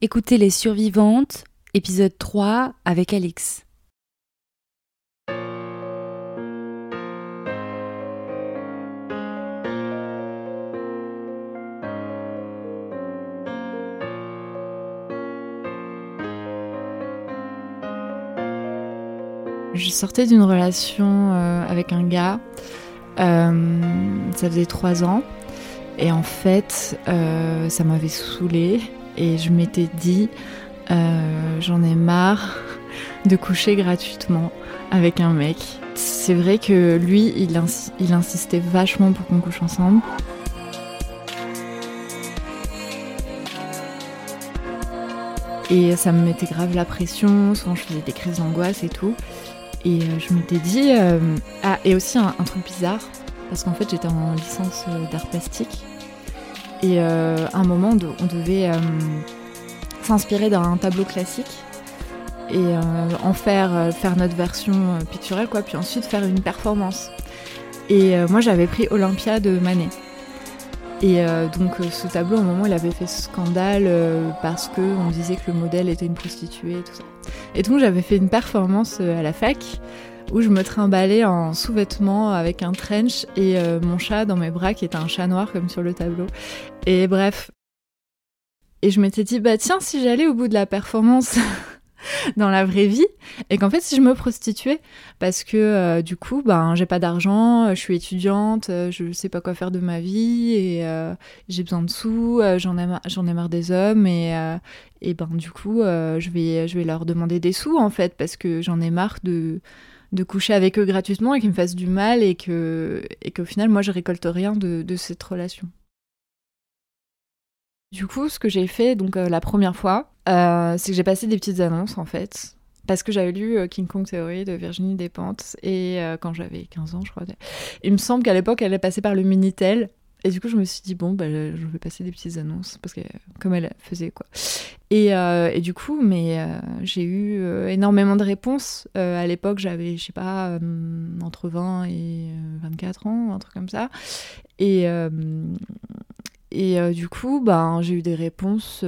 Écoutez Les Survivantes, épisode 3 avec Alix. Je sortais d'une relation euh, avec un gars, euh, ça faisait trois ans, et en fait, euh, ça m'avait saoulée, et je m'étais dit, j'en ai marre de coucher gratuitement avec un mec. C'est vrai que lui, il, insistait vachement pour qu'on couche ensemble. Et ça me mettait grave la pression, souvent je faisais des crises d'angoisse et tout. Et euh, je m'étais dit. Euh, ah, et aussi un, truc bizarre, parce qu'en fait j'étais en licence euh, d'art plastique. Et à un moment, on devait s'inspirer d'un tableau classique et en faire, faire notre version picturale, quoi, puis ensuite faire une performance. Et moi j'avais pris Olympia de Manet. Et donc ce tableau, à un moment, il avait fait scandale parce qu'on disait que le modèle était une prostituée et tout ça. Et donc j'avais fait une performance euh, à la fac où je me trimballais en sous-vêtements avec un trench et euh, mon chat dans mes bras qui était un chat noir comme sur le tableau. Et bref. Et je m'étais dit, bah tiens, si j'allais au bout de la performance dans la vraie vie et qu'en fait si je me prostituais parce que euh, du coup ben j'ai pas d'argent je suis étudiante je sais pas quoi faire de ma vie et j'ai besoin de sous j'en ai ai marre des hommes et et ben du coup je vais je vais leur demander des sous en fait parce que j'en ai marre de de coucher avec eux gratuitement et qu'ils me fassent du mal et que et qu'au final moi je récolte rien de, de cette relation du coup, ce que j'ai fait donc la première fois, euh, c'est que j'ai passé des petites annonces en fait. Parce que j'avais lu euh, King Kong Theory de Virginie Despentes et euh, quand j'avais 15 ans, je crois. Il me semble qu'à l'époque, elle est passée par le Minitel. Et du coup, je me suis dit, bon, bah, je vais passer des petites annonces, parce que comme elle faisait, quoi. Et, et du coup, mais j'ai eu énormément de réponses. à l'époque, j'avais, je sais pas, entre 20 et 24 ans, un truc comme ça. Et, et du coup, ben, j'ai eu des réponses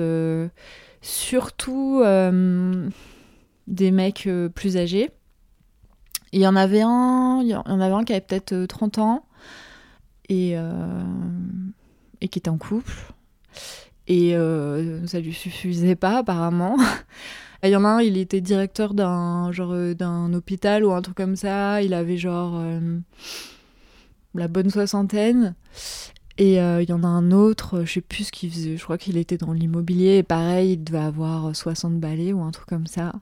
surtout euh, des mecs euh, plus âgés. Il y en avait un, il y en avait un qui avait peut-être 30 euh, ans et, et qui était en couple. Et ça lui suffisait pas apparemment. Il y en a un, il était directeur d'un genre d'un hôpital ou un truc comme ça. Il avait genre la bonne soixantaine. Et euh, il y en a un autre, je sais plus ce qu'il faisait, je crois qu'il était dans l'immobilier, et pareil, il devait avoir 60 balais ou un truc comme ça.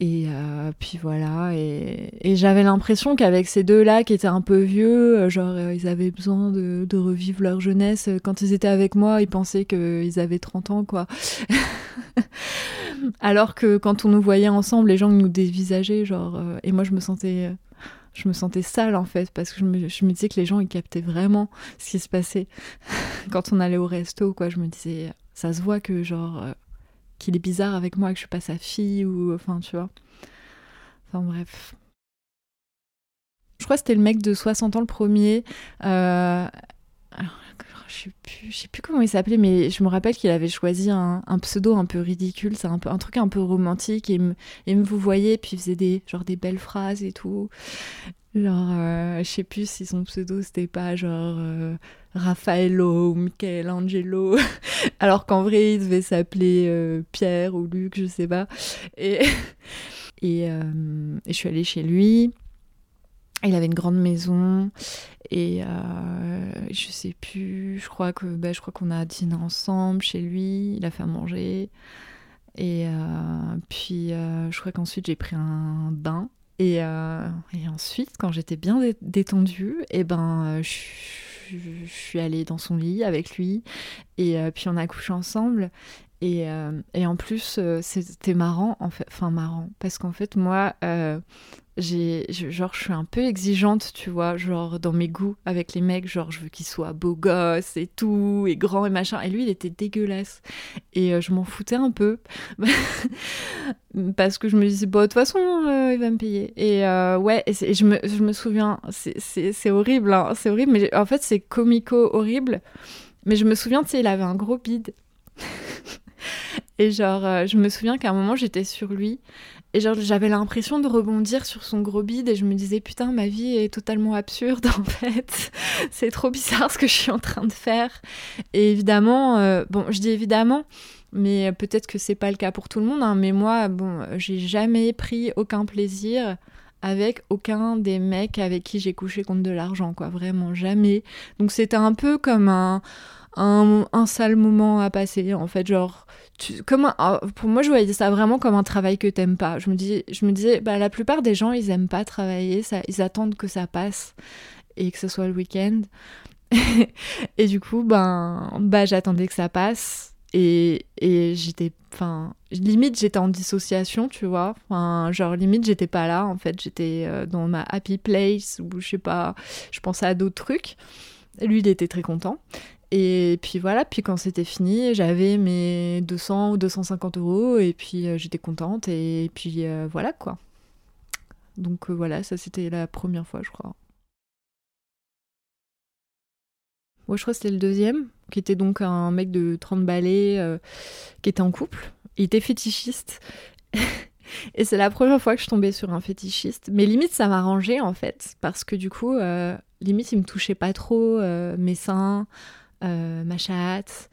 Et euh, puis voilà, et, j'avais l'impression qu'avec ces deux-là qui étaient un peu vieux, euh, genre ils avaient besoin de, de, revivre leur jeunesse. Quand ils étaient avec moi, ils pensaient qu'ils avaient 30 ans, quoi. Alors que quand on nous voyait ensemble, les gens nous dévisageaient, genre, et moi je me sentais je me sentais sale en fait parce que je me, je me, disais que les gens ils captaient vraiment ce qui se passait quand on allait au resto quoi je me disais ça se voit que genre euh, qu'il est bizarre avec moi que je suis pas sa fille ou enfin tu vois. Enfin bref. Je crois que c'était le mec de 60 ans le premier. Euh, je sais plus, comment il s'appelait, mais je me rappelle qu'il avait choisi un, pseudo un peu ridicule, c'est un peu un truc un peu romantique. Et me, et me vous voyez, puis il faisait des genre des belles phrases et tout. Genre, euh, je sais plus si son pseudo c'était pas genre euh, Raffaello ou Michelangelo, alors qu'en vrai il devait s'appeler euh, Pierre ou Luc, je sais pas. Et, et, et je suis allée chez lui. Il avait une grande maison. Et euh, je sais plus, je crois que bah, je crois qu'on a dîné ensemble chez lui, il a fait à manger. Et euh, puis euh, je crois qu'ensuite j'ai pris un bain et, et ensuite quand j'étais bien détendue, et eh ben je, je, suis allée dans son lit avec lui. Et puis on a couché ensemble et, et en plus c'était marrant en fait, enfin marrant. Parce qu'en fait moi j'ai genre je suis un peu exigeante tu vois genre dans mes goûts avec les mecs genre je veux qu'ils soient beaux gosses et tout et grands et machin. Et lui il était dégueulasse. Et euh, je m'en foutais un peu. Parce que je me disais bon de toute façon euh, il va me payer. Et euh, ouais je, me, je me souviens c'est horrible hein, c'est horrible. Mais en fait c'est comico horrible. Mais je me souviens tu sais il avait un gros bide Et genre, euh, je me souviens qu'à un moment, j'étais sur lui. Et genre, j'avais l'impression de rebondir sur son gros bide. Et je me disais, putain, ma vie est totalement absurde, en fait. c'est trop bizarre ce que je suis en train de faire. Et évidemment, euh, bon, je dis évidemment, mais peut-être que c'est pas le cas pour tout le monde. Hein, mais moi, bon, j'ai jamais pris aucun plaisir avec aucun des mecs avec qui j'ai couché contre de l'argent, quoi. Vraiment, jamais. Donc c'était un peu comme un un, un sale moment à passer en fait genre comme ah, pour moi je voyais ça vraiment comme un travail que t'aimes pas. Je me dis je me disais bah la plupart des gens ils aiment pas travailler ça ils attendent que ça passe et que ce soit le week-end. Et du coup ben bah j'attendais que ça passe et, et j'étais enfin limite j'étais en dissociation tu vois. Genre limite j'étais pas là en fait. J'étais euh, dans ma happy place ou je sais pas je pensais à d'autres trucs. Lui il était très content et puis voilà, puis quand c'était fini, j'avais mes 200 ou 250 euros et puis euh, j'étais contente et puis euh, voilà quoi. Donc euh, voilà, ça c'était la première fois je crois. Moi je crois que c'était le deuxième, qui était donc un mec de 30 balais qui était en couple. Il était fétichiste. et c'est la première fois que je tombais sur un fétichiste. Mais limite ça m'arrangeait en fait, parce que du coup, limite il me touchait pas trop mes seins. Euh, ma chatte.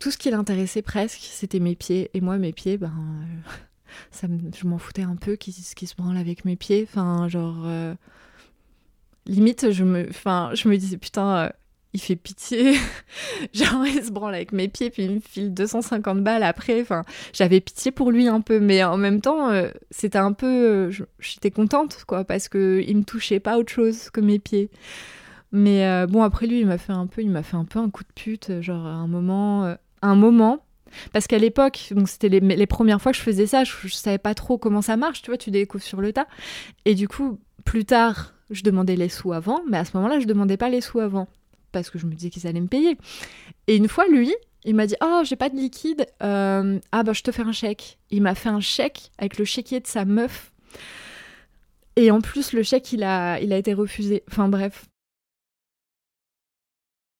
Tout ce qui l'intéressait presque, c'était mes pieds. Et moi, mes pieds, ben, euh, ça je m'en foutais un peu qui, qui se branle avec mes pieds. Enfin, genre, euh, limite, je me, enfin, je me disais, putain, il fait pitié. genre, il se branle avec mes pieds, puis il me file 250 balles après. Enfin, j'avais pitié pour lui un peu, mais en même temps, c'était un peu. J'étais contente, quoi, parce qu'il me touchait pas autre chose que mes pieds. Mais euh, bon, après lui, il m'a fait un peu, il m'a fait un peu un coup de pute, genre un moment, euh, un moment. Parce qu'à l'époque, donc c'était les, les, premières fois que je faisais ça, je, je, savais pas trop comment ça marche, tu vois, tu découvres sur le tas. Et du coup, plus tard, je demandais les sous avant, mais à ce moment-là, je demandais pas les sous avant parce que je me disais qu'ils allaient me payer. Et une fois, lui, il m'a dit Oh, j'ai pas de liquide. Euh, ah, bah, je te fais un chèque. Il m'a fait un chèque avec le chéquier de sa meuf. Et en plus, le chèque, il a, il a été refusé. Enfin, bref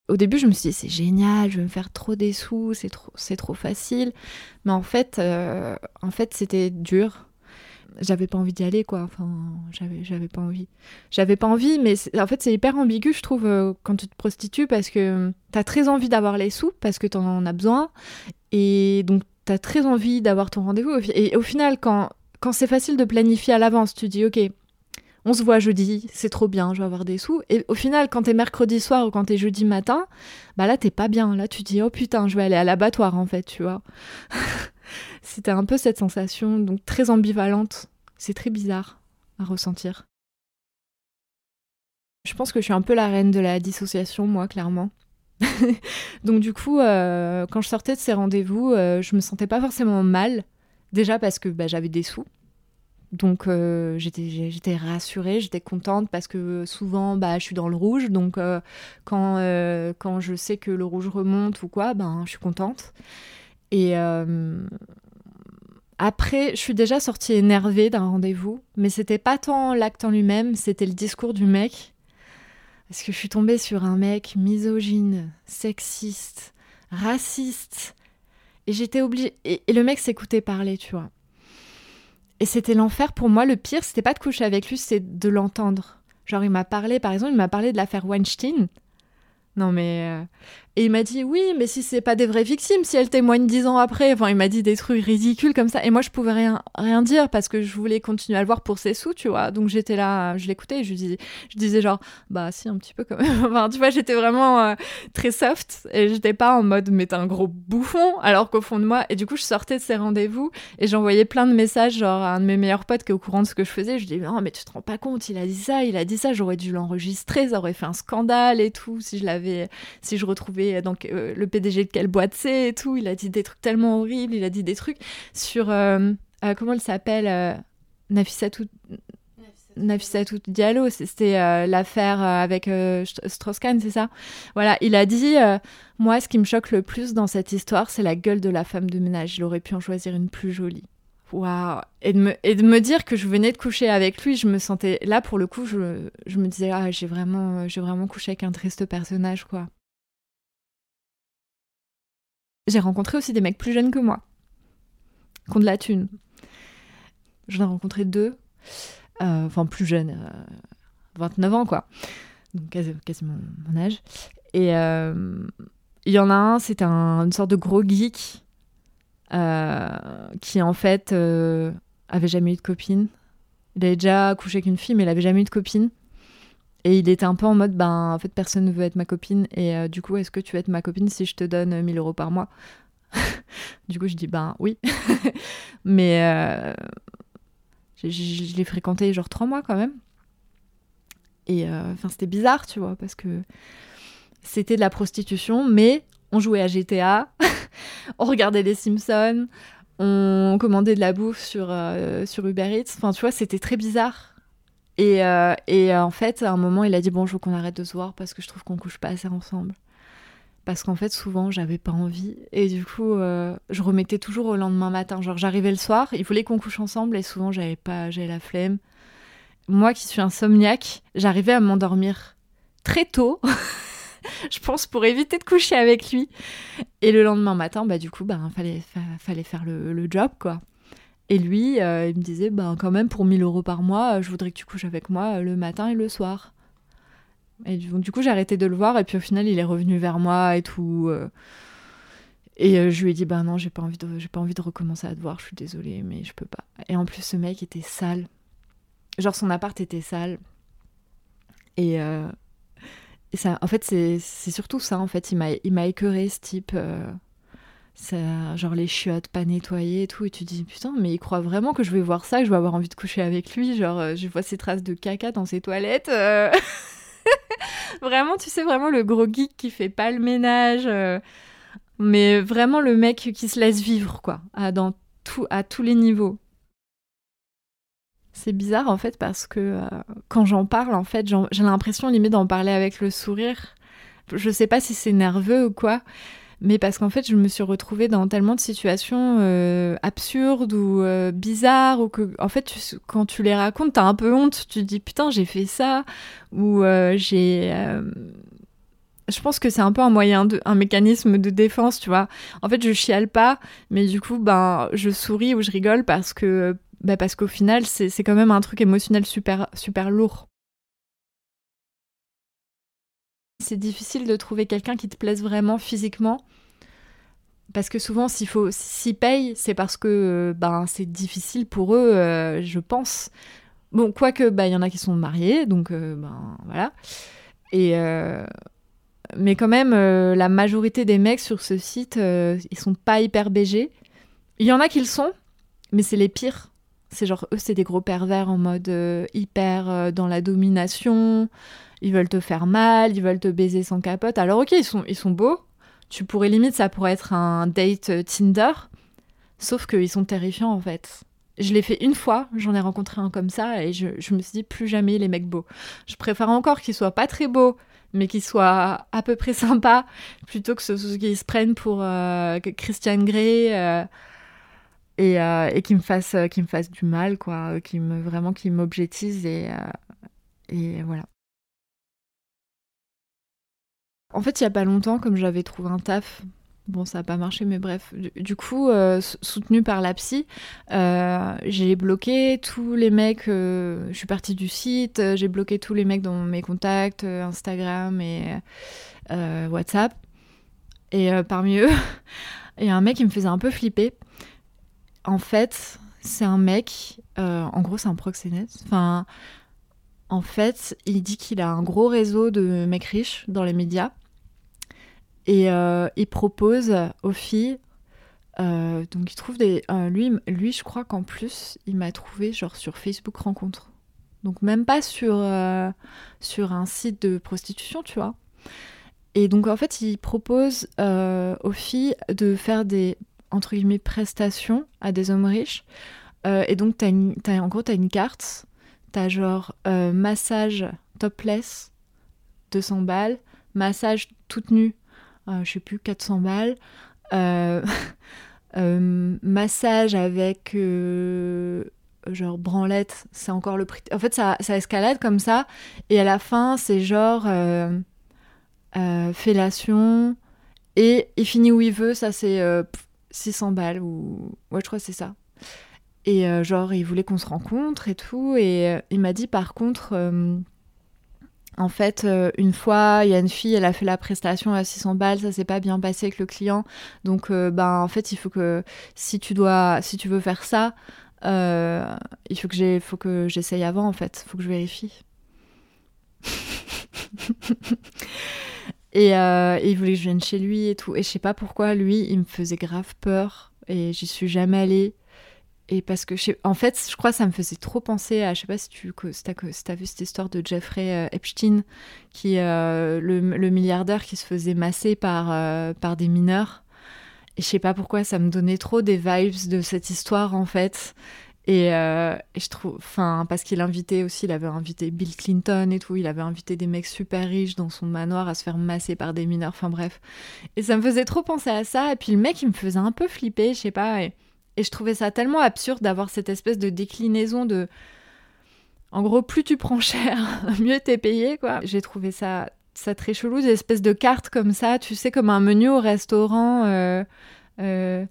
au début, je me suis dit, c'est génial, je vais me faire trop des sous, c'est trop, c'est trop facile. Mais en fait, euh, en fait c'était dur. J'avais pas envie d'y aller, quoi. Enfin, j'avais, j'avais pas envie. J'avais pas envie, mais en fait, c'est hyper ambigu, je trouve, euh, quand tu te prostitues, parce que t'as très envie d'avoir les sous, parce que t'en en as besoin. Et donc, t'as très envie d'avoir ton rendez-vous. Et au final, quand, quand c'est facile de planifier à l'avance, tu dis, ok, on se voit jeudi, c'est trop bien, je vais avoir des sous. Et au final, quand t'es mercredi soir ou quand t'es jeudi matin, bah là, t'es pas bien. Là, tu dis, oh putain, je vais aller à l'abattoir, en fait, tu vois. C'était un peu cette sensation, donc très ambivalente. C'est très bizarre à ressentir. Je pense que je suis un peu la reine de la dissociation, moi, clairement. donc du coup, euh, quand je sortais de ces rendez-vous, euh, je me sentais pas forcément mal. Déjà parce que bah, j'avais des sous. Donc euh, j'étais rassurée, j'étais contente parce que souvent bah, je suis dans le rouge. Donc euh, quand, euh, quand je sais que le rouge remonte ou quoi, ben, je suis contente. Et après, je suis déjà sortie énervée d'un rendez-vous, mais c'était pas tant l'acte en lui-même, c'était le discours du mec. Parce que je suis tombée sur un mec misogyne, sexiste, raciste. Et j'étais obligée. et le mec s'écoutait parler, tu vois. Et c'était l'enfer pour moi. Le pire, c'était pas de coucher avec lui, c'est de l'entendre. Genre, il m'a parlé, par exemple, il m'a parlé de l'affaire Weinstein. Non, mais. Euh, et il m'a dit oui, mais si c'est pas des vraies victimes, si elles témoignent dix ans après, enfin il m'a dit des trucs ridicules comme ça. Et moi je pouvais rien, rien dire parce que je voulais continuer à le voir pour ses sous, tu vois. Donc j'étais là, je l'écoutais, je disais, je disais genre bah si un petit peu quand même. enfin tu vois, j'étais vraiment euh, très soft et j'étais pas en mode mais t'es un gros bouffon alors qu'au fond de moi. Et du coup je sortais de ces rendez-vous et j'envoyais plein de messages genre à un de mes meilleurs potes qui est au courant de ce que je faisais. Je dis non mais tu te rends pas compte, il a dit ça, il a dit ça, j'aurais dû l'enregistrer, ça aurait fait un scandale et tout si je l'avais, si je retrouvais donc euh, le PDG de quelle boîte c'est et tout. Il a dit des trucs tellement horribles. Il a dit des trucs sur euh, euh, comment elle s'appelle Nafissatou. Nafissatou Diallo, c'était l'affaire avec Strauss-Kahn, c'est ça? Voilà, il a dit Moi, ce qui me choque le plus dans cette histoire, c'est la gueule de la femme de ménage. Il aurait pu en choisir une plus jolie. Waouh et, de me, et de me dire que je venais de coucher avec lui, je me sentais. Là, pour le coup, je, je me disais Ah, j'ai vraiment, j'ai vraiment couché avec un triste personnage, quoi. J'ai rencontré aussi des mecs plus jeunes que moi. qui ont de la thune. J'en ai rencontré deux, euh, enfin plus jeunes, 29 ans quoi, donc quasiment mon âge. Et il y en a un, c'était un, une sorte de gros geek qui en fait avait jamais eu de copine. Il avait déjà couché avec une fille, mais il avait jamais eu de copine. Et il était un peu en mode, ben, en fait, personne ne veut être ma copine. Et euh, du coup, est-ce que tu veux être ma copine si je te donne 1000 euros par mois? Du coup, je dis, ben oui. Mais euh, je l'ai fréquenté genre trois mois quand même. Et euh, enfin, c'était bizarre, tu vois, parce que c'était de la prostitution, mais on jouait à GTA, on regardait les Simpsons, on commandait de la bouffe sur, sur Uber Eats. Enfin, tu vois, c'était très bizarre. Et, euh, euh, en fait, à un moment, il a dit Bon, je veux qu'on arrête de se voir parce que je trouve qu'on couche pas assez ensemble. Parce qu'en fait, souvent, j'avais pas envie. Et du coup, euh, je remettais toujours au lendemain matin. Genre, j'arrivais le soir, il voulait qu'on couche ensemble et souvent, j'avais pas, j'avais la flemme. Moi qui suis insomniaque, j'arrivais à m'endormir très tôt. je pense pour éviter de coucher avec lui. Et le lendemain matin, bah du coup, bah fallait, fallait faire le, le job quoi. Et lui, euh, il me disait, ben quand même, pour 1000 euros par mois, euh, je voudrais que tu couches avec moi euh, le matin et le soir. Et du, coup, j'ai arrêté de le voir, et puis au final, il est revenu vers moi et tout. et je lui ai dit, ben non, j'ai pas, envie de, j'ai pas envie de recommencer à te voir, je suis désolée, mais je peux pas. Et en plus, ce mec était sale. Genre, son appart était sale. Et, ça, en fait, c'est, surtout ça, en fait. Il m'a, il m'a écœuré, ce type genre les chiottes pas nettoyées et tout, et tu dis putain, mais il croit vraiment que je vais voir ça, que je vais avoir envie de coucher avec lui, genre euh, je vois ses traces de caca dans ses toilettes. Euh. vraiment, tu sais, vraiment le gros geek qui fait pas le ménage, euh. mais vraiment le mec qui se laisse vivre, quoi, à, dans tout, à tous les niveaux. C'est bizarre en fait parce que quand j'en parle, en fait, j'ai l'impression limite d'en parler avec le sourire. Je sais pas si c'est nerveux ou quoi, mais parce qu'en fait, je me suis retrouvée dans tellement de situations euh, absurdes ou euh, bizarres, ou que, en fait, quand tu les racontes, t'as un peu honte. Tu te dis, putain, j'ai fait ça, ou euh, j'ai. Je pense que c'est un peu un moyen, de, un mécanisme de défense, tu vois. En fait, je chiale pas, mais du coup, ben, je souris ou je rigole parce que, ben, parce qu'au final, c'est quand même un truc émotionnel super, super lourd. C'est difficile de trouver quelqu'un qui te plaise vraiment physiquement. Parce que souvent, s'il faut s'y paye, c'est parce que euh, ben c'est difficile pour eux, euh, je pense. Bon, quoique, bah, il y en a qui sont mariés, donc euh, ben voilà. Et mais quand même, la majorité des mecs sur ce site, ils sont pas hyper BG. Il y en a qui le sont, mais c'est les pires. C'est genre eux, c'est des gros pervers en mode hyper dans la domination ils veulent te faire mal, ils veulent te baiser sans capote. Alors ok, ils sont, ils sont beaux. Tu pourrais limite, ça pourrait être un date euh, Tinder. Sauf qu'ils sont terrifiants en fait. Je l'ai fait une fois, j'en ai rencontré un comme ça et je, me suis dit plus jamais les mecs beaux. Je préfère encore qu'ils soient pas très beaux, mais qu'ils soient à peu près sympas, plutôt que ce, qu'ils se prennent pour euh, Christian Grey euh, et, qu'ils me fassent me fassent du mal quoi, qui me vraiment qui m'objectisent et voilà. En fait, il y a pas longtemps, comme j'avais trouvé un taf, bon, ça n'a pas marché, mais bref, du, coup, euh, soutenu par la psy, euh, j'ai bloqué tous les mecs. Euh, je suis partie du site, j'ai bloqué tous les mecs dans mes contacts, Instagram et WhatsApp. Et parmi eux, il y a un mec qui me faisait un peu flipper. En fait, c'est un mec, en gros, c'est un proxénète. Enfin, en fait, il dit qu'il a un gros réseau de mecs riches dans les médias et euh, il propose aux filles. Euh, donc il trouve des. Euh, lui, lui, je crois qu'en plus, il m'a trouvé genre sur Facebook Rencontre. Donc même pas sur, sur un site de prostitution, tu vois. Et donc en fait, il propose aux filles de faire des entre guillemets prestations à des hommes riches. et donc as en gros, tu as une carte. Tu as genre massage topless, 200 balles. Massage toute nue, euh, je sais plus, 400 balles. Euh, euh, massage avec genre branlette, c'est encore le prix. En fait, ça, ça, escalade comme ça. Et à la fin, c'est genre fellation. Et il finit où il veut, ça c'est 600 balles ou. Je crois c'est ça. Et euh, genre, il voulait qu'on se rencontre et tout. Et euh, il m'a dit par contre, euh, en fait, une fois, il y a une fille, elle a fait la prestation à 600 balles, ça s'est pas bien passé avec le client. Donc, ben, en fait, il faut que si tu dois, si tu veux faire ça, il faut que j'ai, faut que j'essaye avant, en fait. Faut que je vérifie. et, et, il voulait que je vienne chez lui et tout. Et je sais pas pourquoi, lui, il me faisait grave peur. Et j'y suis jamais allée. Et parce que, en fait, je crois que ça me faisait trop penser à, je sais pas si tu si as, vu cette histoire de Jeffrey euh, Epstein, qui euh, le, le, milliardaire qui se faisait masser par, euh, par des mineurs. Et je sais pas pourquoi, ça me donnait trop des vibes de cette histoire, en fait. Et, et je trouve, enfin, parce qu'il invitait aussi, il avait invité Bill Clinton et tout, il avait invité des mecs super riches dans son manoir à se faire masser par des mineurs, enfin bref. Et ça me faisait trop penser à ça. Et puis le mec, il me faisait un peu flipper, je sais pas. Et, et je trouvais ça tellement absurde d'avoir cette espèce de déclinaison de. En gros, plus tu prends cher, mieux t'es payé, quoi. J'ai trouvé ça, ça très chelou, des espèces de cartes comme ça, tu sais, comme un menu au restaurant. Euh, euh,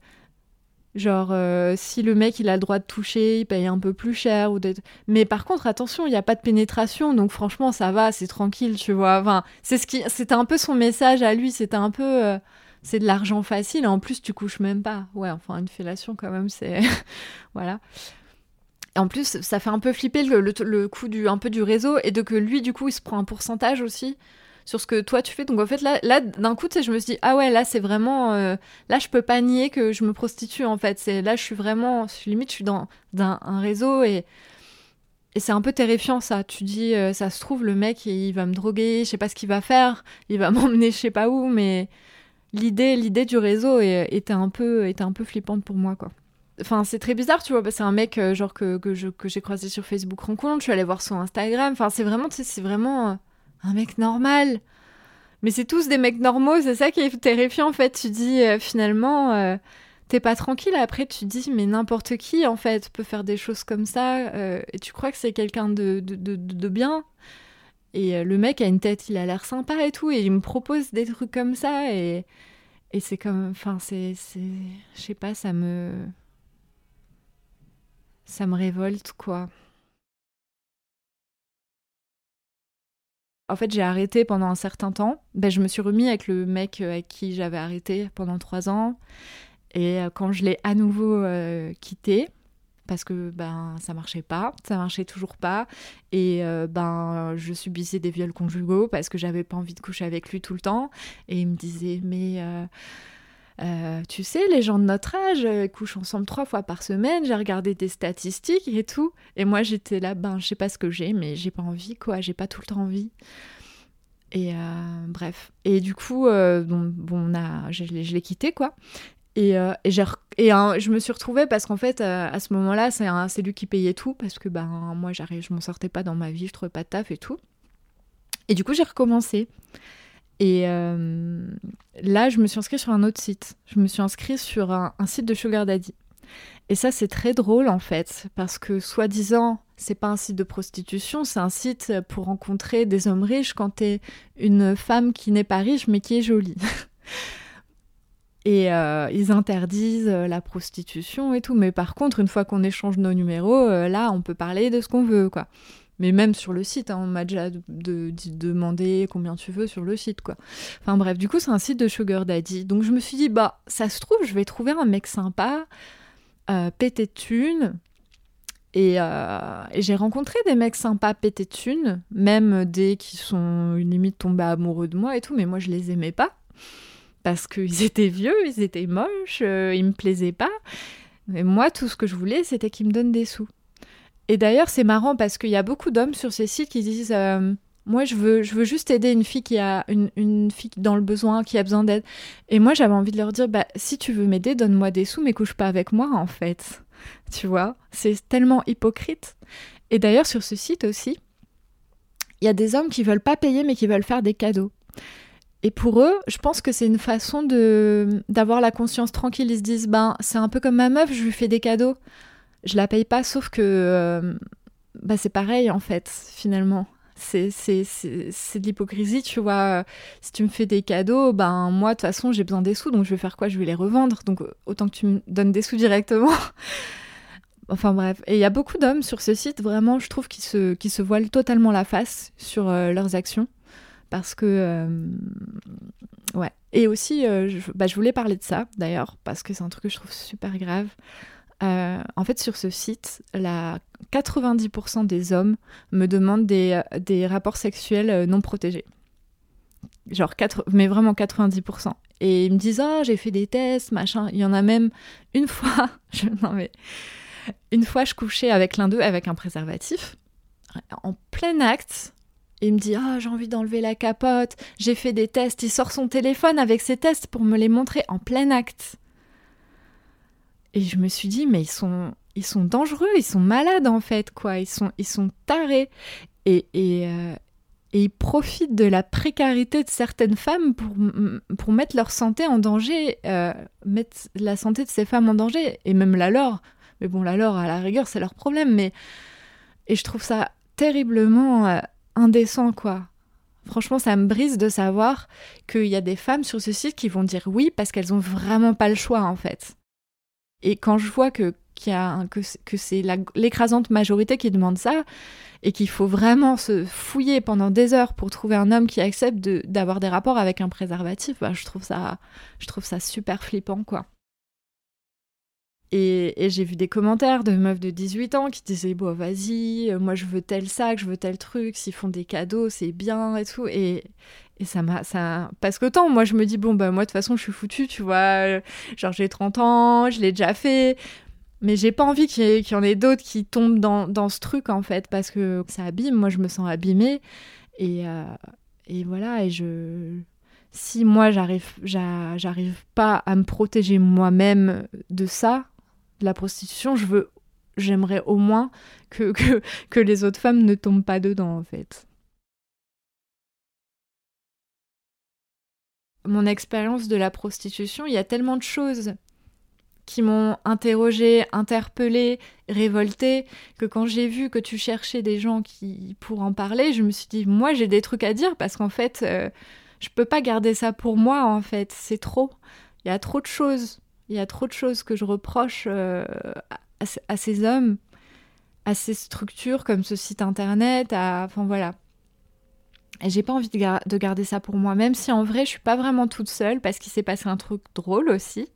genre, euh, si le mec il a le droit de toucher, il paye un peu plus cher. Ou Mais par contre, attention, il n'y a pas de pénétration, donc franchement, ça va, c'est tranquille, tu vois. Enfin, c'est ce qui... C'était un peu son message à lui, c'était un peu c'est de l'argent facile. En plus, tu couches même pas. Ouais, enfin, une fellation, quand même, c'est. voilà. en plus, ça fait un peu flipper le, le, un peu du réseau et de que lui, du coup, il se prend un pourcentage aussi sur ce que toi tu fais. Donc en fait, là, là d'un coup, je me suis dit, ah ouais, là, c'est vraiment. Euh, là, je peux pas nier que je me prostitue, en fait. C'est Là, je suis vraiment. Limite, je suis dans, un réseau et. Et c'est un peu terrifiant ça. Tu dis, euh, ça se trouve, le mec, il va me droguer, je sais pas ce qu'il va faire, il va m'emmener je sais pas où, mais l'idée l'idée du réseau était un peu était un peu flippante pour moi quoi enfin c'est très bizarre tu vois c'est un mec euh, genre que, que j'ai croisé sur Facebook rencontre je suis allée voir son Instagram enfin c'est vraiment c'est vraiment un mec normal mais c'est tous des mecs normaux c'est ça qui est terrifiant en fait tu dis euh, finalement t'es pas tranquille après tu dis mais n'importe qui en fait peut faire des choses comme ça et tu crois que c'est quelqu'un de, de, de bien et euh, le mec a une tête, il a l'air sympa et tout, et il me propose des trucs comme ça, et, et c'est comme. Enfin, c'est. Je sais pas, ça me. Ça me révolte, quoi. En fait, j'ai arrêté pendant un certain temps. Ben, je me suis remis avec le mec euh, avec qui j'avais arrêté pendant trois ans. Et euh, quand je l'ai à nouveau quitté, parce que ben ça marchait pas, ça marchait toujours pas et euh, ben je subissais des viols conjugaux parce que j'avais pas envie de coucher avec lui tout le temps et il me disait mais euh, euh, tu sais, les gens de notre âge couchent ensemble trois fois par semaine. J'ai regardé des statistiques et tout. Et moi, j'étais là, ben, je sais pas ce que j'ai, mais j'ai pas envie, quoi. J'ai pas tout le temps envie. Et bref. Et du coup, bon, bon, on a, je, l'ai quitté, quoi. Et, euh, et, et je me suis retrouvée parce qu'en fait, euh, à ce moment-là, c'est lui qui payait tout parce que ben, moi, je m'en sortais pas dans ma vie, je trouvais pas de taf et tout. Et du coup, j'ai recommencé. Et euh, là, je me suis inscrite sur un autre site. Je me suis inscrite sur un, site de Sugar Daddy. Et ça, c'est très drôle en fait, parce que soi-disant, c'est pas un site de prostitution, c'est un site pour rencontrer des hommes riches quand t'es une femme qui n'est pas riche mais qui est jolie. Et euh, ils interdisent euh, la prostitution et tout. Mais par contre, une fois qu'on échange nos numéros, là, on peut parler de ce qu'on veut, quoi. Mais même sur le site, hein, on m'a déjà demandé combien tu veux sur le site, quoi. Enfin bref, du coup, c'est un site de Sugar Daddy. Donc je me suis dit, bah, ça se trouve, je vais trouver un mec sympa, pété de thunes. Et, et j'ai rencontré des mecs sympas pété de thunes, même des qui sont limite tombés amoureux de moi et tout, mais moi je les aimais pas parce qu'ils étaient vieux, ils étaient moches, euh, ils me plaisaient pas. Mais moi, tout ce que je voulais, c'était qu'ils me donnent des sous. Et d'ailleurs, c'est marrant parce qu'il y a beaucoup d'hommes sur ces sites qui disent euh, Moi, je veux, je veux juste aider une fille qui a une, une fille dans le besoin, qui a besoin d'aide. Et moi, j'avais envie de leur dire bah, Si tu veux m'aider, donne-moi des sous, mais couche pas avec moi, en fait. Tu vois? C'est tellement hypocrite. Et d'ailleurs, sur ce site aussi, il y a des hommes qui veulent pas payer, mais qui veulent faire des cadeaux. Et pour eux, je pense que c'est une façon de d'avoir la conscience tranquille. Ils se disent, ben, c'est un peu comme ma meuf, je lui fais des cadeaux. Je la paye pas, sauf que euh, bah, c'est pareil en fait, finalement. C'est de l'hypocrisie, tu vois. Si tu me fais des cadeaux, ben moi, de toute façon, j'ai besoin des sous, donc je vais faire quoi? Je vais les revendre. Donc autant que tu me donnes des sous directement. enfin bref. Et il y a beaucoup d'hommes sur ce site, vraiment, je trouve, qui se, qui se voilent totalement la face sur euh, leurs actions. Parce que... Euh, ouais. Et aussi, bah, je voulais parler de ça, d'ailleurs, parce que c'est un truc que je trouve super grave. Euh, en fait, sur ce site, la 90% des hommes me demandent des, des rapports sexuels euh, non protégés. Genre, 4, mais vraiment 90%. Et ils me disent, oh, j'ai fait des tests, machin. Il y en a même une fois, je, non mais, une fois, je couchais avec l'un d'eux avec un préservatif, en plein acte. Il me dit, oh, j'ai envie d'enlever la capote, j'ai fait des tests. Il sort son téléphone avec ses tests pour me les montrer en plein acte. Et je me suis dit, mais ils sont, ils sont dangereux, ils sont malades en fait, quoi. Ils sont, ils sont tarés. Et, et, euh, et ils profitent de la précarité de certaines femmes pour, pour mettre leur santé en danger, euh, mettre la santé de ces femmes en danger, et même la leur. Mais bon, la leur, à la rigueur, c'est leur problème. Mais... Et je trouve ça terriblement euh, indécent, quoi. Franchement, ça me brise de savoir qu'il y a des femmes sur ce site qui vont dire oui parce qu'elles ont vraiment pas le choix, en fait. Et quand je vois que, que c'est l'écrasante majorité qui demande ça, et qu'il faut vraiment se fouiller pendant des heures pour trouver un homme qui accepte d'avoir des rapports avec un préservatif, bah, je, trouve ça, je trouve ça super flippant, quoi. Et, j'ai vu des commentaires de meufs de 18 ans qui disaient Bon, vas-y, euh, moi je veux tel sac, je veux tel truc, s'ils font des cadeaux, c'est bien et tout. Et, et ça m'a. Ça... Parce qu'autant, moi, je me dis, bon, bah, moi, de toute façon, je suis foutue, tu vois. Genre, j'ai 30 ans, je l'ai déjà fait. Mais j'ai pas envie qu'il y, en ait d'autres qui tombent dans, dans, ce truc, en fait, parce que ça abîme. Moi, je me sens abîmée. Et, euh, et voilà, et je. Si moi, j'arrive, j'arrive pas à me protéger moi-même de ça, de la prostitution, je veux. J'aimerais au moins que, que, que les autres femmes ne tombent pas dedans, en fait. mon expérience de la prostitution, il y a tellement de choses qui m'ont interrogée, interpellée, révoltée, que quand j'ai vu que tu cherchais des gens qui pour en parler, je me suis dit moi j'ai des trucs à dire parce qu'en fait euh, je peux pas garder ça pour moi en fait, c'est trop. Il y a trop de choses, il y a trop de choses que je reproche euh, à, ces hommes, à ces structures comme ce site internet, enfin voilà. Et j'ai pas envie de, garder ça pour moi, même si en vrai je suis pas vraiment toute seule parce qu'il s'est passé un truc drôle aussi.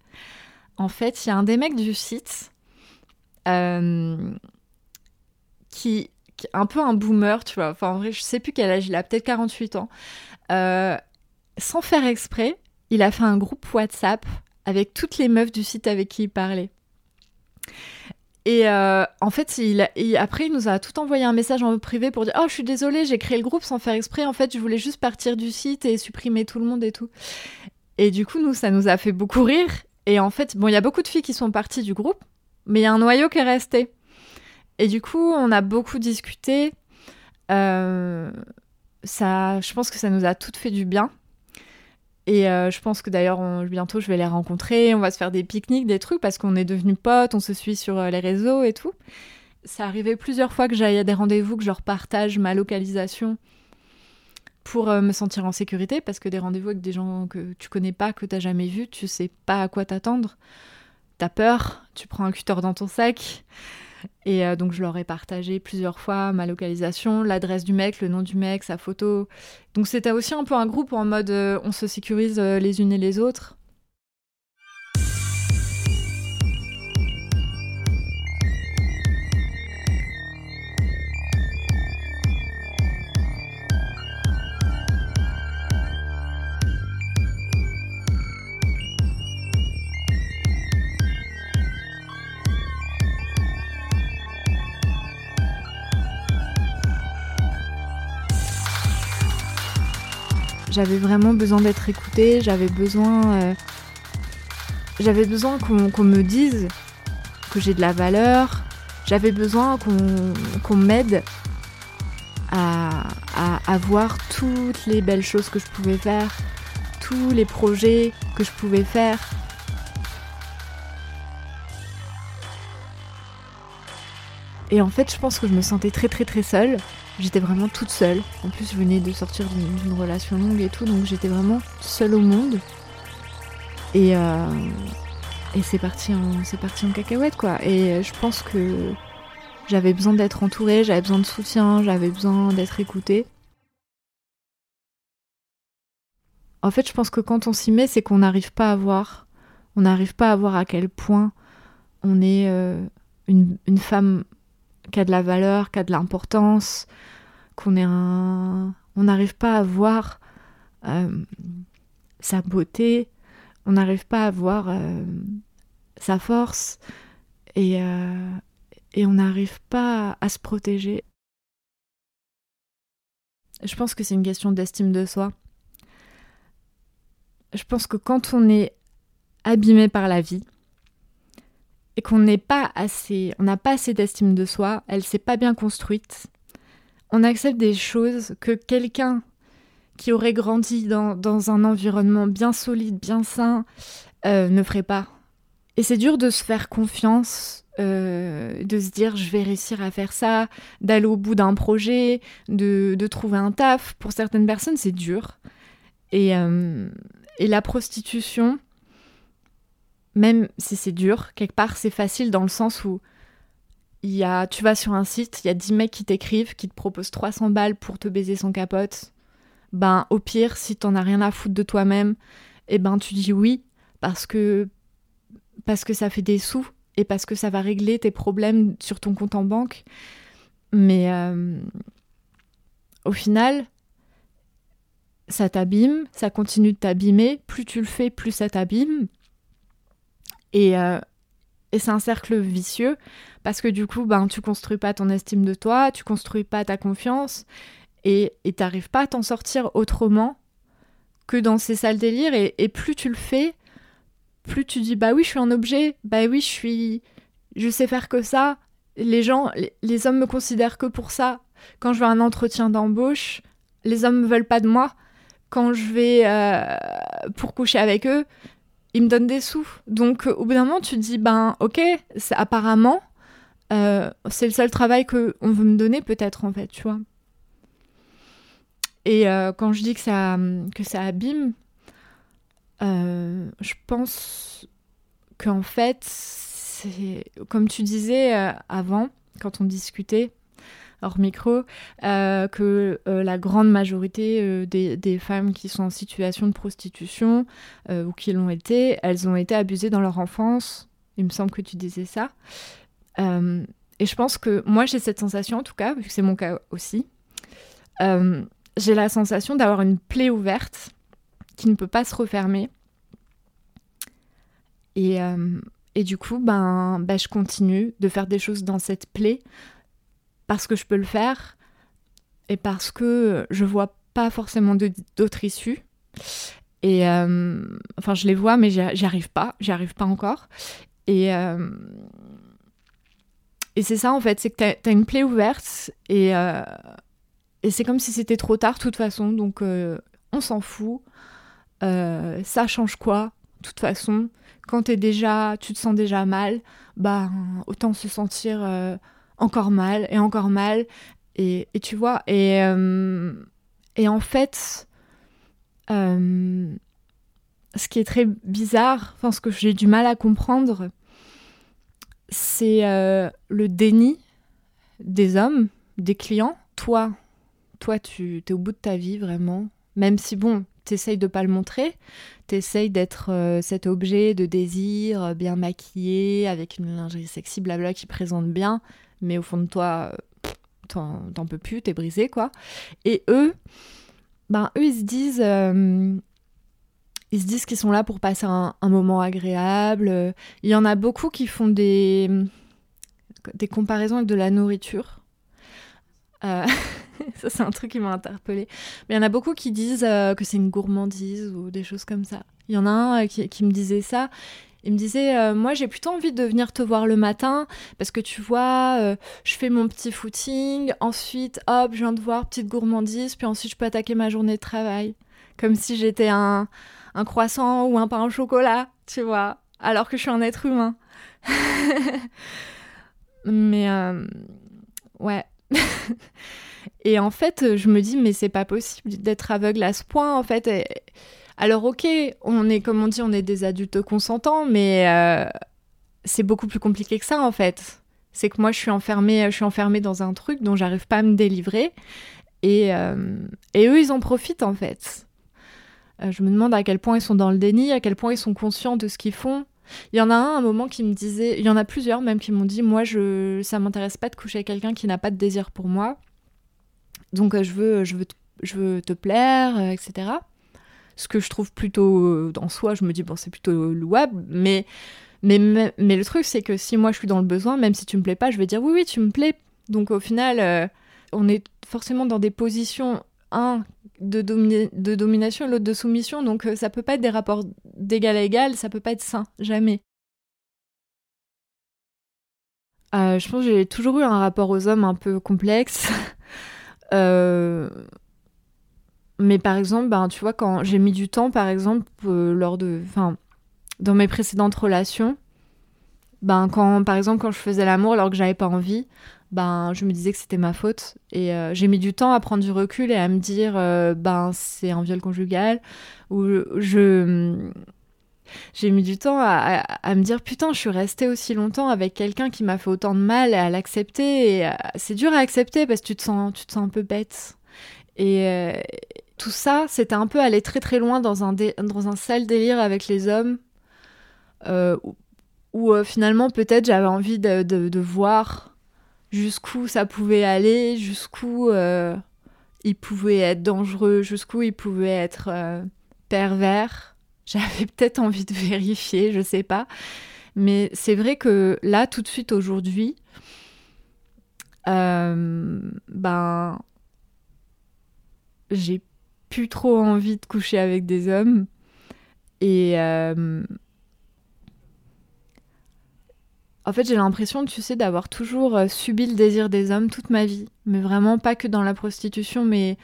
En fait, il y a un des mecs du site euh, qui, qui, un peu un boomer, tu vois. Enfin, en vrai, je sais plus quel âge il a, peut-être 48 ans. Euh, sans faire exprès, il a fait un groupe WhatsApp avec toutes les meufs du site avec qui il parlait. Et euh, en fait, il, après, il nous a tout envoyé un message en privé pour dire Oh, je suis désolée, j'ai créé le groupe sans faire exprès. En fait, je voulais juste partir du site et supprimer tout le monde et tout. Et du coup, nous, ça nous a fait beaucoup rire. Et en fait, bon, il y a beaucoup de filles qui sont parties du groupe, mais il y a un noyau qui est resté. Et du coup, on a beaucoup discuté. Euh, ça, je pense que ça nous a toutes fait du bien. Et euh, je pense que d'ailleurs, bientôt, je vais les rencontrer. On va se faire des pique-niques, des trucs, parce qu'on est devenus potes, on se suit sur euh, les réseaux et tout. Ça arrivait plusieurs fois que j'aille à des rendez-vous, que je leur partage ma localisation pour euh, me sentir en sécurité, parce que des rendez-vous avec des gens que tu connais pas, que tu n'as jamais vus, tu sais pas à quoi t'attendre. T'as peur, tu prends un cutter dans ton sac. Et euh, donc je leur ai partagé plusieurs fois ma localisation, l'adresse du mec, le nom du mec, sa photo. Donc c'était aussi un peu un groupe en mode euh, on se sécurise euh, les unes et les autres. J'avais vraiment besoin d'être écoutée, j'avais besoin, euh, besoin qu'on me dise que j'ai de la valeur, j'avais besoin qu'on m'aide à, à, voir toutes les belles choses que je pouvais faire, tous les projets que je pouvais faire. Et en fait, je pense que je me sentais très très très seule J'étais vraiment toute seule. En plus, je venais de sortir d'une relation longue et tout, donc j'étais vraiment seule au monde. Et, euh, c'est parti, en, parti cacahuète, quoi. Et je pense que j'avais besoin d'être entourée, j'avais besoin de soutien, j'avais besoin d'être écoutée. En fait, je pense que quand on s'y met, c'est qu'on n'arrive pas à voir. On n'arrive pas à voir à quel point on est euh, une, femme qui a de la valeur, qui a de l'importance, qu'on est un. On n'arrive pas à voir euh, sa beauté, on n'arrive pas à voir euh, sa force et, et on n'arrive pas à se protéger. Je pense que c'est une question d'estime de soi. Je pense que quand on est abîmé par la vie et qu'on n'est pas assez, on n'a pas assez d'estime de soi, elle s'est pas bien construite, on accepte des choses que quelqu'un qui aurait grandi dans, dans, un environnement bien solide, bien sain, euh, ne ferait pas. Et c'est dur de se faire confiance euh, de se dire je vais réussir à faire ça, d'aller au bout d'un projet, de, de, trouver un taf. Pour certaines personnes, c'est dur. Et, euh, et, la prostitution, même si c'est dur, quelque part, c'est facile dans le sens où y a, tu vas sur un site, il y a 10 mecs qui t'écrivent, qui te proposent 300 balles pour te baiser son capote. Ben, au pire, si t'en as rien à foutre de toi-même, et eh ben, tu dis oui, parce que, parce que ça fait des sous et parce que ça va régler tes problèmes sur ton compte en banque. Mais euh, au final, ça t'abîme, ça continue de t'abîmer. Plus tu le fais, plus ça t'abîme. Et, euh, et c'est un cercle vicieux parce que du coup, ben, tu construis pas ton estime de toi, tu construis pas ta confiance et t'arrives pas à t'en sortir autrement que dans ces sales délires. Et, et plus tu le fais, plus tu dis bah oui, je suis un objet, bah oui, je suis je sais faire que ça. Les gens les, hommes me considèrent que pour ça. Quand je vais à un entretien d'embauche, les hommes ne veulent pas de moi. Quand je vais euh, pour coucher avec eux, ils me donnent des sous. Donc au bout d'un moment, tu dis ben OK, apparemment euh, c'est le seul travail que on veut me donner peut-être en fait, tu vois. Et euh, quand je dis que ça abîme, euh, je pense qu'en fait, c'est comme tu disais euh, avant, quand on discutait hors micro, euh, que la grande majorité des, des, femmes qui sont en situation de prostitution ou qui l'ont été, elles ont été abusées dans leur enfance. Il me semble que tu disais ça. et je pense que moi, j'ai cette sensation, en tout cas, vu que c'est mon cas aussi, j'ai la sensation d'avoir une plaie ouverte qui ne peut pas se refermer. Et, euh, et du coup, ben, ben, je continue de faire des choses dans cette plaie parce que je peux le faire et parce que je vois pas forcément d'autres issues. Et euh, enfin, je les vois, mais j'y arrive pas, j'y arrive pas encore. Et, euh, et c'est ça en fait, c'est que tu as, une plaie ouverte et, et c'est comme si c'était trop tard de toute façon, donc on s'en fout. Euh, ça change quoi De toute façon, quand es déjà, tu te sens déjà mal, bah autant se sentir euh, encore mal et encore mal. Et, et tu vois, et, euh, et en fait, ce qui est très bizarre, enfin ce que j'ai du mal à comprendre, c'est le déni des hommes, des clients. Toi, toi, tu es au bout de ta vie vraiment. Même si, bon, t'essayes de pas le montrer, t'essayes d'être euh, cet objet de désir euh, bien maquillé, avec une lingerie sexy, blabla, qui présente bien, mais au fond de toi, t'en peux plus, t'es brisé, quoi. Et eux, ben, eux, ils se disent... Euh, ils se disent qu'ils sont là pour passer un, moment agréable. Il y en a beaucoup qui font des, des comparaisons avec de la nourriture. Euh, ça, c'est un truc qui m'a interpellée. Mais il y en a beaucoup qui disent euh, que c'est une gourmandise ou des choses comme ça. Il y en a un euh, qui, me disait ça. Il me disait, moi j'ai plutôt envie de venir te voir le matin parce que tu vois, je fais mon petit footing, ensuite hop, je viens te voir, petite gourmandise, puis ensuite je peux attaquer ma journée de travail. Comme si j'étais un, un croissant ou un pain au chocolat, tu vois, alors que je suis un être humain. Mais ouais, Et en fait, je me dis, mais c'est pas possible d'être aveugle à ce point, en fait. Alors, ok, on est, comme on dit, on est des adultes consentants, mais euh, c'est beaucoup plus compliqué que ça, en fait. C'est que moi, je suis enfermée, je suis enfermée dans un truc dont j'arrive pas à me délivrer. Et, euh, eux, ils en profitent, en fait. Euh, je me demande à quel point ils sont dans le déni, à quel point ils sont conscients de ce qu'ils font. Il y en a un, un moment qui me disait, il y en a plusieurs même qui m'ont dit, moi, je, ça m'intéresse pas de coucher avec quelqu'un qui n'a pas de désir pour moi. Donc, je veux, je veux, je veux te plaire, etc. Ce que je trouve plutôt, en soi, je me dis, bon, c'est plutôt louable, mais, mais, mais, le truc, c'est que si moi je suis dans le besoin, même si tu me plais pas, je vais dire, oui, oui, tu me plais. Donc, au final, on est forcément dans des positions, un, de, de domination et l'autre de soumission. Donc euh, ça peut pas être des rapports d'égal à égal, ça peut pas être sain, jamais. Euh, je pense que j'ai toujours eu un rapport aux hommes un peu complexe. Euh, mais par exemple, ben, tu vois, quand j'ai mis du temps, par exemple, lors de. Enfin, dans mes précédentes relations, ben, quand, par exemple, quand je faisais l'amour alors que j'avais pas envie, ben, je me disais que c'était ma faute. Et euh, j'ai mis du temps à prendre du recul et à me dire, euh, ben, c'est un viol conjugal. Ou je. J'ai mis du temps à, à, me dire, putain, je suis restée aussi longtemps avec quelqu'un qui m'a fait autant de mal et à l'accepter. Euh, c'est dur à accepter parce que tu te sens, tu te sens un peu bête. Et tout ça, c'était un peu aller très très loin dans un, dans un sale délire avec les hommes. où, finalement, peut-être j'avais envie de, de, voir jusqu'où ça pouvait aller, jusqu'où euh, il pouvait être dangereux, jusqu'où il pouvait être euh, pervers. J'avais peut-être envie de vérifier, je sais pas. Mais c'est vrai que là, tout de suite aujourd'hui, euh, ben, j'ai plus trop envie de coucher avec des hommes. Et En fait, j'ai l'impression, tu sais, d'avoir toujours euh, subi le désir des hommes toute ma vie. Mais vraiment pas que dans la prostitution, mais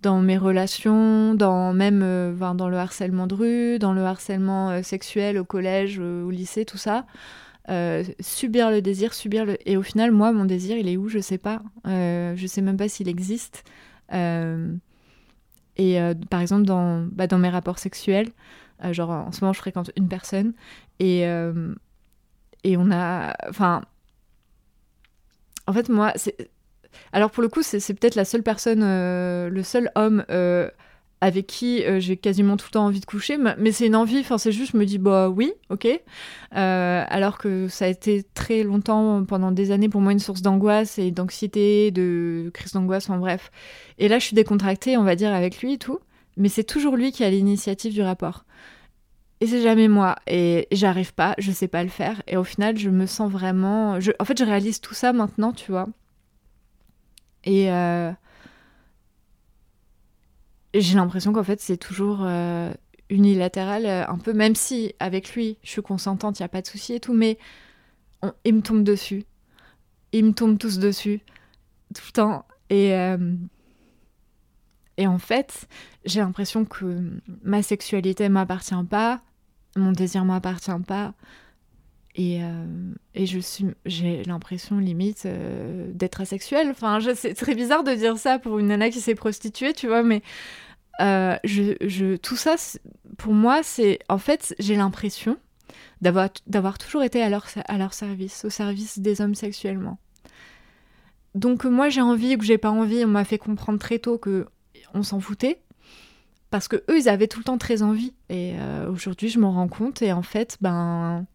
dans mes relations, dans même euh, dans le harcèlement de rue, dans le harcèlement euh, sexuel au collège, au lycée, tout ça. subir le désir, subir le... Et au final, moi, mon désir, il est où Je sais pas. je sais même pas s'il existe. Et par exemple, dans, bah, dans mes rapports sexuels, genre en ce moment, je fréquente une personne. Et et on a. Enfin. En fait, moi, c'est. Alors, pour le coup, c'est peut-être la seule personne, euh, le seul homme euh, avec qui euh, j'ai quasiment tout le temps envie de coucher. Mais c'est une envie, enfin, c'est juste, je me dis, bah oui, ok. alors que ça a été très longtemps, pendant des années, pour moi, une source d'angoisse et d'anxiété, de crise d'angoisse, en bref. Et là, je suis décontractée, on va dire, avec lui et tout. Mais c'est toujours lui qui a l'initiative du rapport. Et c'est jamais moi. Et j'arrive pas, je sais pas le faire. Et au final, je me sens vraiment. En fait, je réalise tout ça maintenant, tu vois. Et. Euh, j'ai l'impression qu'en fait, c'est toujours euh, unilatéral, euh, un peu, même si avec lui, je suis consentante, il n'y a pas de souci et tout, mais il me tombe dessus. Il me tombe tous dessus, tout le temps. Et. Et en fait, j'ai l'impression que ma sexualité m'appartient pas, mon désir m'appartient pas. Et, euh, et je suis, j'ai l'impression limite euh, d'être asexuelle. Enfin, c'est très bizarre de dire ça pour une nana qui s'est prostituée, tu vois, mais euh, tout ça, pour moi, c'est en fait, j'ai l'impression d'avoir, toujours été à leur, service, au service des hommes sexuellement. Donc moi, j'ai envie ou que j'ai pas envie, on m'a fait comprendre très tôt que on s'en foutait parce que eux ils avaient tout le temps très envie et euh, aujourd'hui je m'en rends compte et en fait ben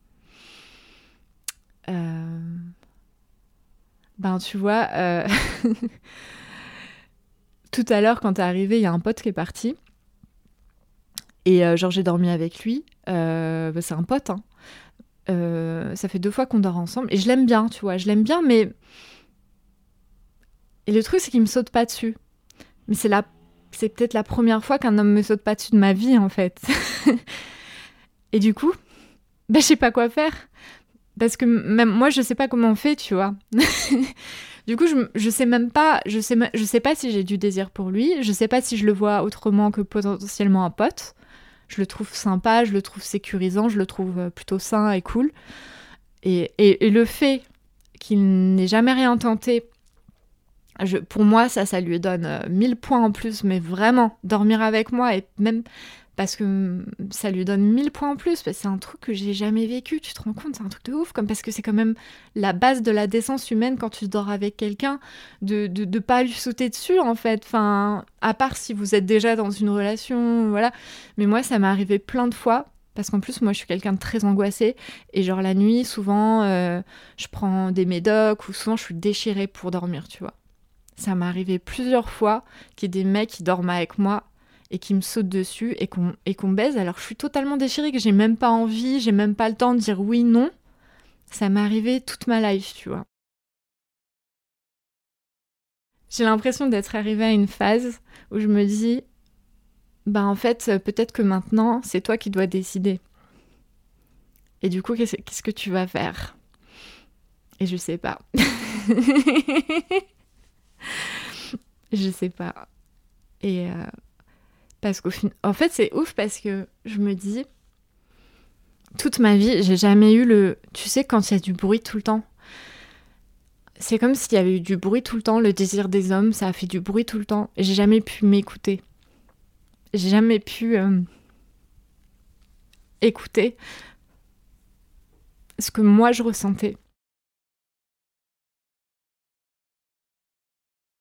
euh, ben tu vois tout à l'heure quand t'es arrivé il y a un pote qui est parti et genre j'ai dormi avec lui ben, c'est un pote hein. ça fait deux fois qu'on dort ensemble et je l'aime bien tu vois je l'aime bien mais et le truc c'est qu'il me saute pas dessus mais c'est la c'est peut-être la première fois qu'un homme me saute pas dessus de ma vie en fait. et du coup, bah, je sais pas quoi faire. Parce que même moi, je sais pas comment on fait, tu vois. du coup, je, je sais même pas, je sais, je sais pas si j'ai du désir pour lui, je sais pas si je le vois autrement que potentiellement un pote. Je le trouve sympa, je le trouve sécurisant, je le trouve euh, plutôt sain et cool. Et, et, le fait qu'il n'ait jamais rien tenté pour moi, ça, ça lui donne 1000 points en plus, mais vraiment, dormir avec moi et même parce que mm, ça lui donne 1000 points en plus, parce que c'est un truc que j'ai jamais vécu, tu te rends compte, c'est un truc de ouf, comme parce que c'est quand même la base de la décence humaine quand tu dors avec quelqu'un, de, de, pas lui sauter dessus en fait, enfin, à part si vous êtes déjà dans une relation, voilà, mais moi ça m'est arrivé plein de fois, parce qu'en plus, moi, je suis quelqu'un de très angoissé. Et genre, la nuit, souvent, euh, je prends des médocs ou souvent, je suis déchirée pour dormir, tu vois. Ça m'est arrivé plusieurs fois qu'il y ait des mecs qui dorment avec moi et qui me saute dessus et qu'on qu'on baise. Alors je suis totalement déchirée, que j'ai même pas envie, j'ai même pas le temps de dire oui, non. Ça m'est arrivé toute ma life, tu vois. J'ai l'impression d'être arrivée à une phase où je me dis, bah en fait, peut-être que maintenant, c'est toi qui dois décider. Et du coup, qu'est-ce que tu vas faire? Et je sais pas. je sais pas. Et euh, parce qu'au en fait, c'est ouf parce que je me dis, toute ma vie, j'ai jamais eu le. Tu sais, quand il y a du bruit tout le temps. C'est comme s'il y avait eu du bruit tout le temps. Le désir des hommes, ça a fait du bruit tout le temps. J'ai jamais pu m'écouter. J'ai jamais pu euh, écouter ce que moi je ressentais.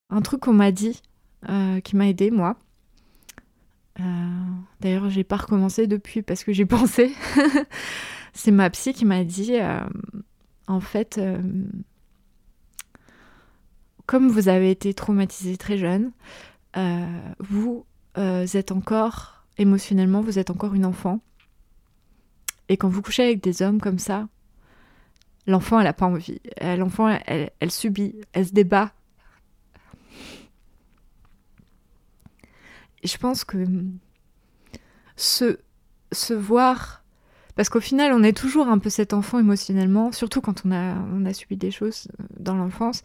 Un truc qu'on m'a dit, euh, qui m'a aidé, moi, euh, d'ailleurs, j'ai pas recommencé depuis parce que j'ai pensé. c'est ma psy qui m'a dit, euh, en fait, euh, comme vous avez été traumatisé très jeune, vous êtes encore émotionnellement, vous êtes encore une enfant. Et quand vous couchez avec des hommes comme ça, l'enfant, elle a pas envie. L'enfant, elle subit, elle se débat je pense que se, se voir, parce qu'au final, on est toujours un peu cet enfant émotionnellement, surtout quand on a, on a subi des choses dans l'enfance.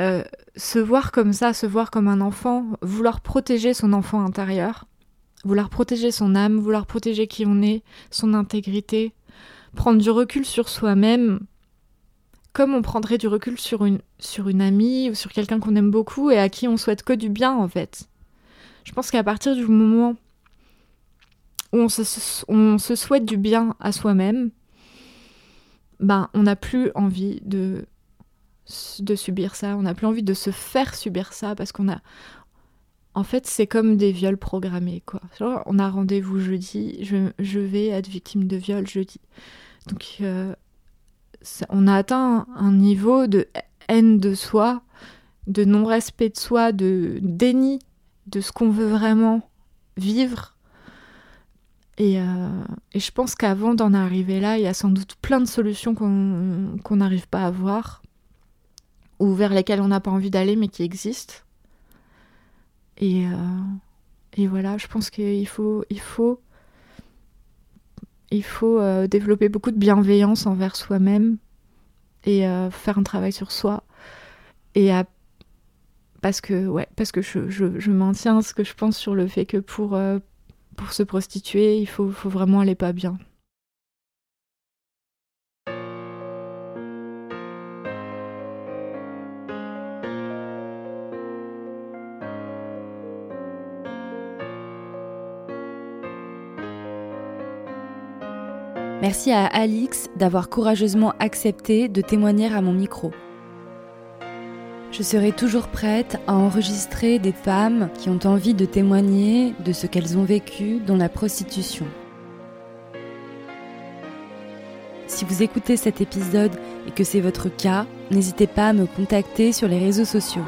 Euh, se voir comme ça, se voir comme un enfant, vouloir protéger son enfant intérieur, vouloir protéger son âme, vouloir protéger qui on est, son intégrité, prendre du recul sur soi-même, comme on prendrait du recul sur une, sur une amie ou sur quelqu'un qu'on aime beaucoup et à qui on souhaite que du bien en fait. Je pense qu'à partir du moment où on se, souhaite du bien à soi-même, ben, on n'a plus envie de, de subir ça, on n'a plus envie de se faire subir ça parce qu'on a. En fait, c'est comme des viols programmés, quoi. On a rendez-vous jeudi, je, je, vais être victime de viol jeudi. Donc, euh, on a atteint un niveau de haine de soi, de non-respect de soi, de déni de ce qu'on veut vraiment vivre. Et, euh, je pense qu'avant d'en arriver là, il y a sans doute plein de solutions qu'on n'arrive pas à voir, ou vers lesquelles on n'a pas envie d'aller, mais qui existent. Et, euh, et voilà, je pense qu'il faut, il faut, il faut euh, développer beaucoup de bienveillance envers soi-même et faire un travail sur soi et à parce que ouais parce que je, je, maintiens ce que je pense sur le fait que pour euh, pour se prostituer il faut, faut vraiment aller pas bien Merci à Alix d'avoir courageusement accepté de témoigner à mon micro. Je serai toujours prête à enregistrer des femmes qui ont envie de témoigner de ce qu'elles ont vécu dans la prostitution. Si vous écoutez cet épisode et que c'est votre cas, n'hésitez pas à me contacter sur les réseaux sociaux.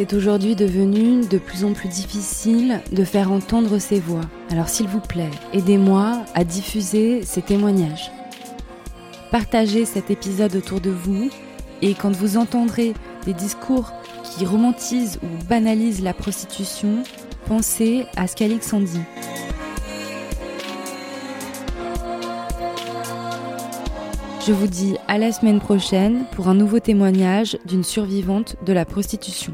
C'est aujourd'hui devenu de plus en plus difficile de faire entendre ces voix. Alors s'il vous plaît, aidez-moi à diffuser ces témoignages. Partagez cet épisode autour de vous et quand vous entendrez des discours qui romantisent ou banalisent la prostitution, pensez à ce qu'Alix en dit. Je vous dis à la semaine prochaine pour un nouveau témoignage d'une survivante de la prostitution.